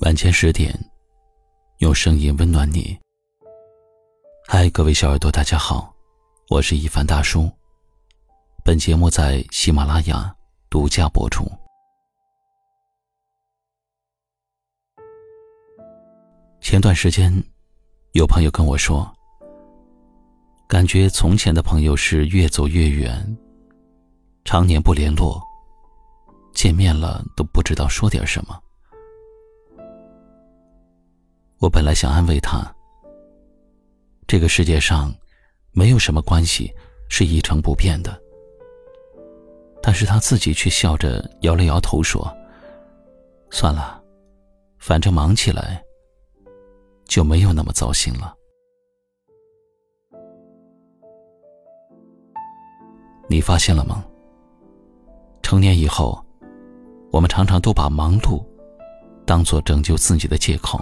晚间十点，用声音温暖你。嗨，各位小耳朵，大家好，我是一凡大叔。本节目在喜马拉雅独家播出。前段时间，有朋友跟我说，感觉从前的朋友是越走越远，常年不联络，见面了都不知道说点什么。我本来想安慰他，这个世界上没有什么关系是一成不变的。但是他自己却笑着摇了摇头说：“算了，反正忙起来就没有那么糟心了。”你发现了吗？成年以后，我们常常都把忙碌当做拯救自己的借口。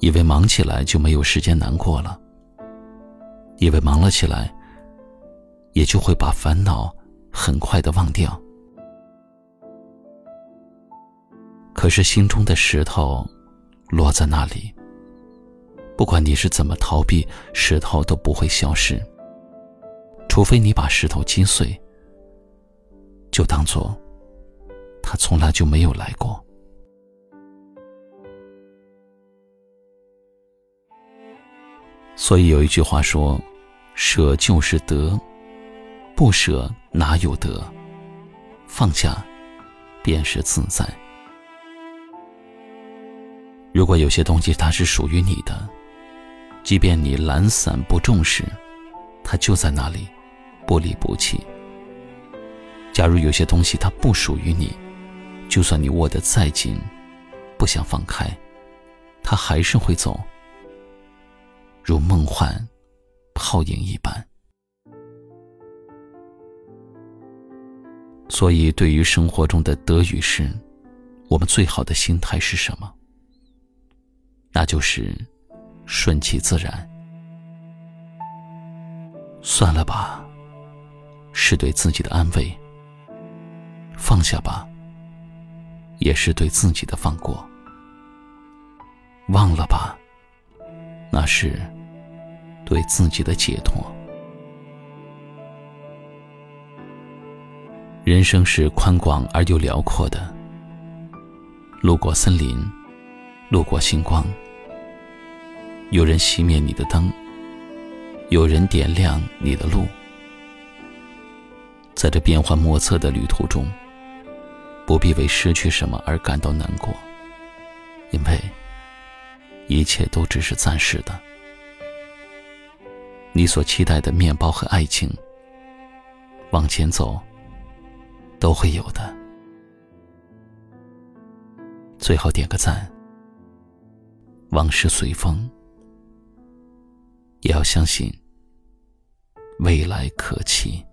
以为忙起来就没有时间难过了，以为忙了起来，也就会把烦恼很快的忘掉。可是心中的石头落在那里，不管你是怎么逃避，石头都不会消失。除非你把石头击碎，就当做他从来就没有来过。所以有一句话说：“舍就是得，不舍哪有得？放下，便是自在。”如果有些东西它是属于你的，即便你懒散不重视，它就在那里，不离不弃。假如有些东西它不属于你，就算你握得再紧，不想放开，它还是会走。如梦幻泡影一般，所以对于生活中的得与失，我们最好的心态是什么？那就是顺其自然。算了吧，是对自己的安慰；放下吧，也是对自己的放过；忘了吧，那是。对自己的解脱。人生是宽广而又辽阔的。路过森林，路过星光，有人熄灭你的灯，有人点亮你的路。在这变幻莫测的旅途中，不必为失去什么而感到难过，因为一切都只是暂时的。你所期待的面包和爱情，往前走，都会有的。最好点个赞。往事随风，也要相信未来可期。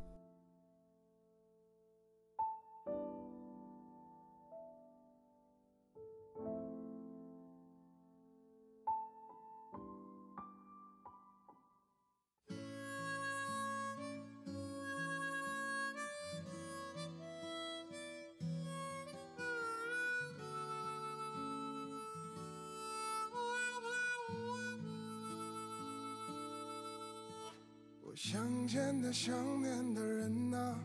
想见的、想念的人啊，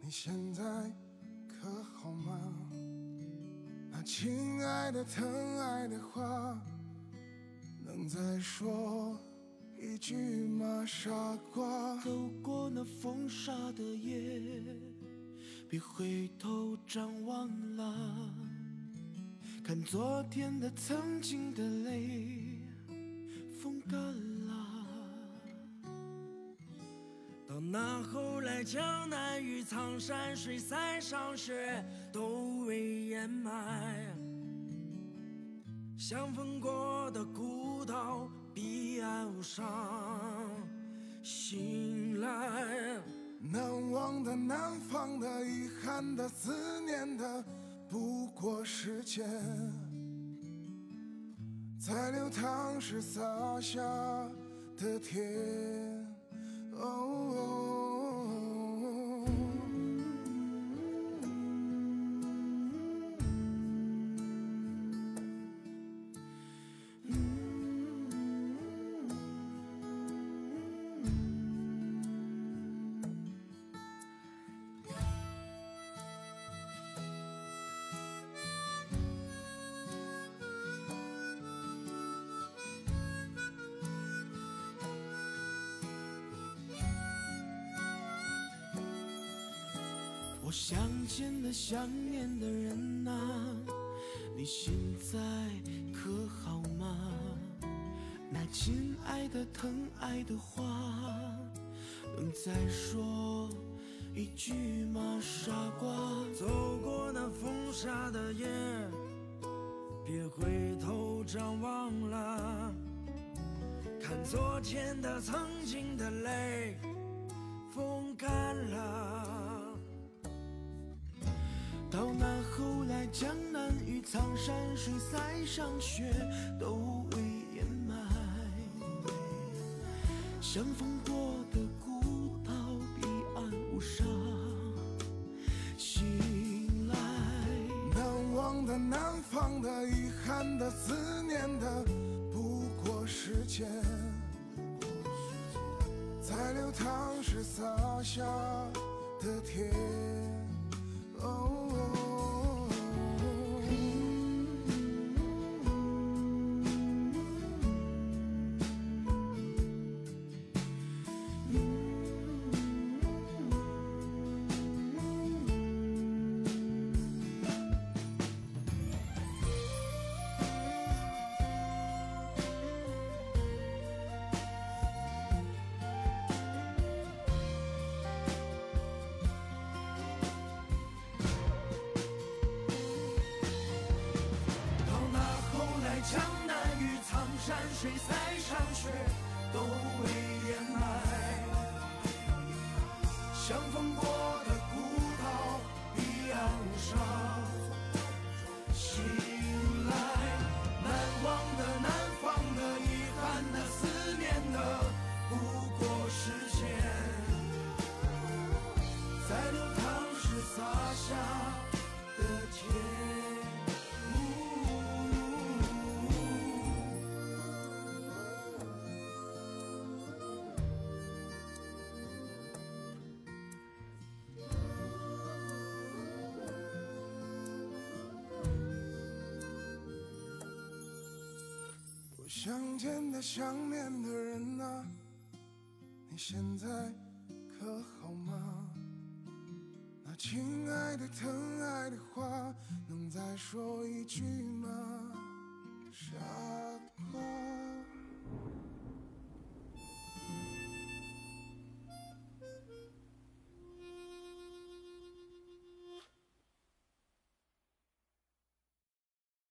你现在可好吗？那亲爱的、疼爱的话，能再说一句吗？傻瓜，走过那风沙的夜，别回头张望了，看昨天的、曾经的泪，风干了。那后来，江南与苍山水塞上雪，都未掩埋。相逢过的孤岛，彼岸无伤。醒来，难忘的、难放的、遗憾的、思念的，不过时间在流淌时洒下的甜。我想见的、想念的人啊，你现在可好吗？那亲爱的、疼爱的话，能再说一句吗？傻瓜，走过那风沙的夜，别回头张望了，看昨天的、曾经的泪，风干了。到那后来，江南与苍山水，塞上雪，都未掩埋。相逢过的孤岛，彼岸无沙。醒来，难忘的、难放的、遗憾的、思念的，不过时间。在流淌时洒下的甜。山水，塞上雪，都未掩埋。相逢过的孤岛，彼岸无想见的、想念的人啊，你现在可好吗？那亲爱的、疼爱的话，能再说一句吗？